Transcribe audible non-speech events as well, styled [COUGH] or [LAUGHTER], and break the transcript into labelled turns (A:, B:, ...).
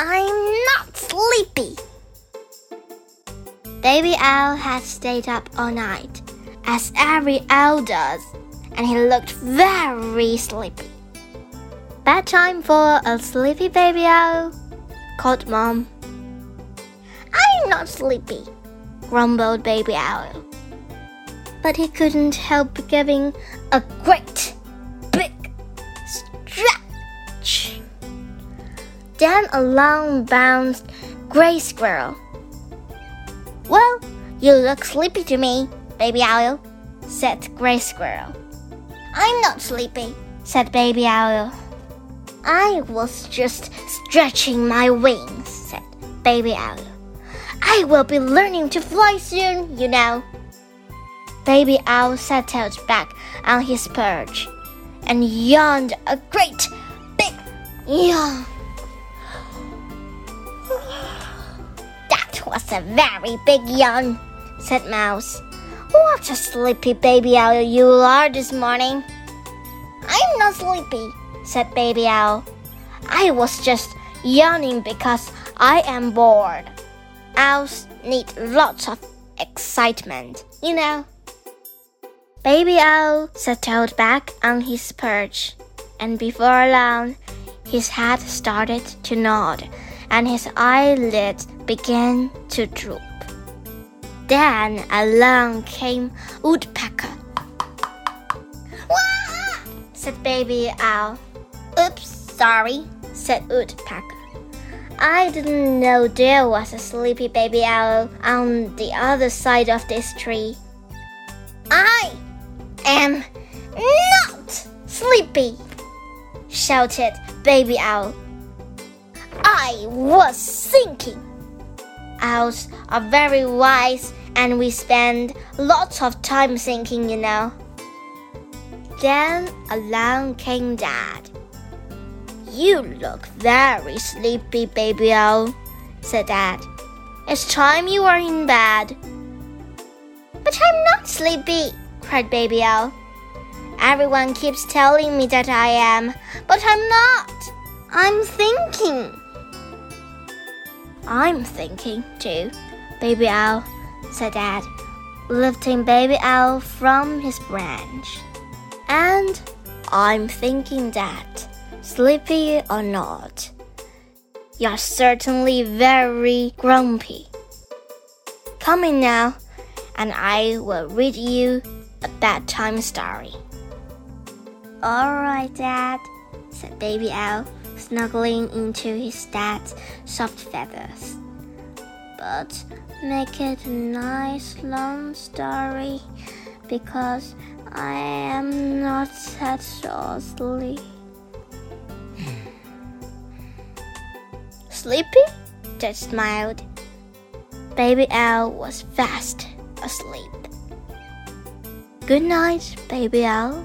A: I'm not sleepy. Baby Owl had stayed up all night, as every owl does, and he looked very sleepy. Bedtime for a sleepy baby owl, called Mom. I'm not sleepy, grumbled Baby Owl. But he couldn't help giving a great Then along bounced Gray Squirrel. Well, you look sleepy to me, Baby Owl, said Gray Squirrel. I'm not sleepy, said Baby Owl. I was just stretching my wings, said Baby Owl. I will be learning to fly soon, you know. Baby Owl settled back on his perch and yawned a great big yawn. Was a very big yawn, said Mouse. What a sleepy baby owl you are this morning. I'm not sleepy, said Baby Owl. I was just yawning because I am bored. Owls need lots of excitement, you know. Baby Owl settled back on his perch, and before long, his head started to nod and his eyelids began to droop. Then along came Woodpecker. Wah! said Baby Owl. Oops, sorry, said Woodpecker. I didn't know there was a sleepy baby owl on the other side of this tree. I am not sleepy, shouted Baby Owl. I was thinking. Owls are very wise and we spend lots of time thinking, you know. Then along came Dad. You look very sleepy, baby owl, said Dad. It's time you were in bed. But I'm not sleepy, cried Baby Owl. Everyone keeps telling me that I am, but I'm not. I'm thinking. I'm thinking too, Baby Owl, said Dad, lifting Baby Owl from his branch. And I'm thinking that, sleepy or not, you're certainly very grumpy. Come in now, and I will read you a bedtime story. All right, Dad, said Baby Owl, snuggling into his dad's soft feathers. But make it a nice long story because I am not that [SIGHS] asleep. Sleepy? Dad smiled. Baby Owl was fast asleep. Good night, Baby Owl.